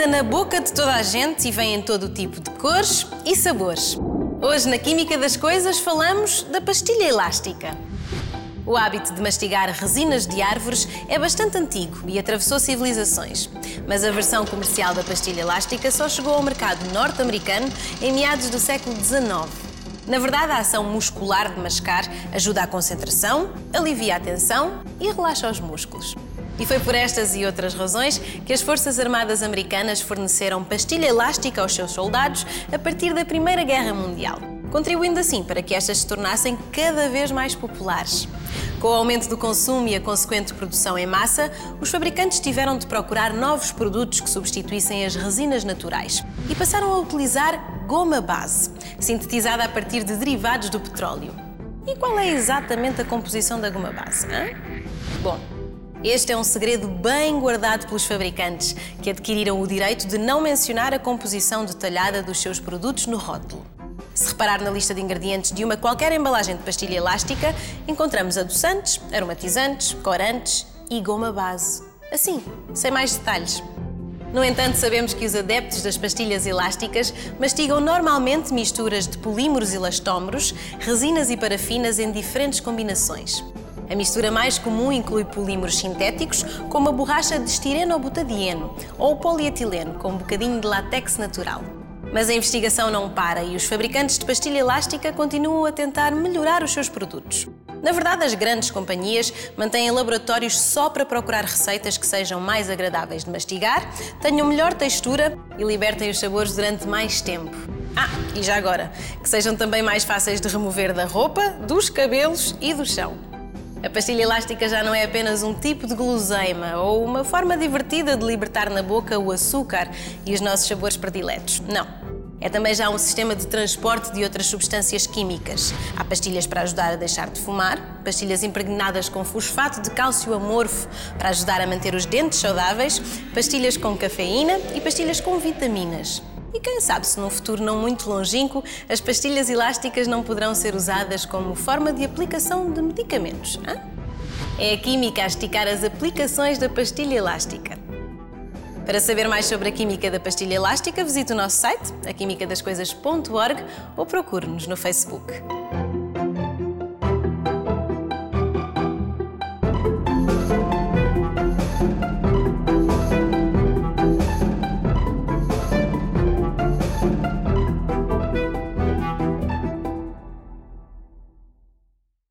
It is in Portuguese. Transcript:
anda na boca de toda a gente e vem em todo o tipo de cores e sabores. Hoje, na Química das Coisas, falamos da pastilha elástica. O hábito de mastigar resinas de árvores é bastante antigo e atravessou civilizações. Mas a versão comercial da pastilha elástica só chegou ao mercado norte-americano em meados do século XIX. Na verdade, a ação muscular de mascar ajuda à concentração, alivia a tensão e relaxa os músculos. E foi por estas e outras razões que as Forças Armadas Americanas forneceram pastilha elástica aos seus soldados a partir da Primeira Guerra Mundial, contribuindo assim para que estas se tornassem cada vez mais populares. Com o aumento do consumo e a consequente produção em massa, os fabricantes tiveram de procurar novos produtos que substituíssem as resinas naturais e passaram a utilizar goma base, sintetizada a partir de derivados do petróleo. E qual é exatamente a composição da goma base? Hein? Bom, este é um segredo bem guardado pelos fabricantes, que adquiriram o direito de não mencionar a composição detalhada dos seus produtos no rótulo. Se reparar na lista de ingredientes de uma qualquer embalagem de pastilha elástica, encontramos adoçantes, aromatizantes, corantes e goma base. Assim, sem mais detalhes. No entanto, sabemos que os adeptos das pastilhas elásticas mastigam normalmente misturas de polímeros elastómeros, resinas e parafinas em diferentes combinações. A mistura mais comum inclui polímeros sintéticos, como a borracha de estireno ou butadieno, ou polietileno, com um bocadinho de látex natural. Mas a investigação não para e os fabricantes de pastilha elástica continuam a tentar melhorar os seus produtos. Na verdade, as grandes companhias mantêm laboratórios só para procurar receitas que sejam mais agradáveis de mastigar, tenham melhor textura e libertem os sabores durante mais tempo. Ah, e já agora, que sejam também mais fáceis de remover da roupa, dos cabelos e do chão. A pastilha elástica já não é apenas um tipo de guloseima ou uma forma divertida de libertar na boca o açúcar e os nossos sabores prediletos. Não. É também já um sistema de transporte de outras substâncias químicas. Há pastilhas para ajudar a deixar de fumar, pastilhas impregnadas com fosfato de cálcio amorfo para ajudar a manter os dentes saudáveis, pastilhas com cafeína e pastilhas com vitaminas. E quem sabe se num futuro não muito longínquo as pastilhas elásticas não poderão ser usadas como forma de aplicação de medicamentos. Hein? É a química a esticar as aplicações da pastilha elástica. Para saber mais sobre a química da pastilha elástica, visite o nosso site, aquimicadascoisas.org ou procure-nos no Facebook.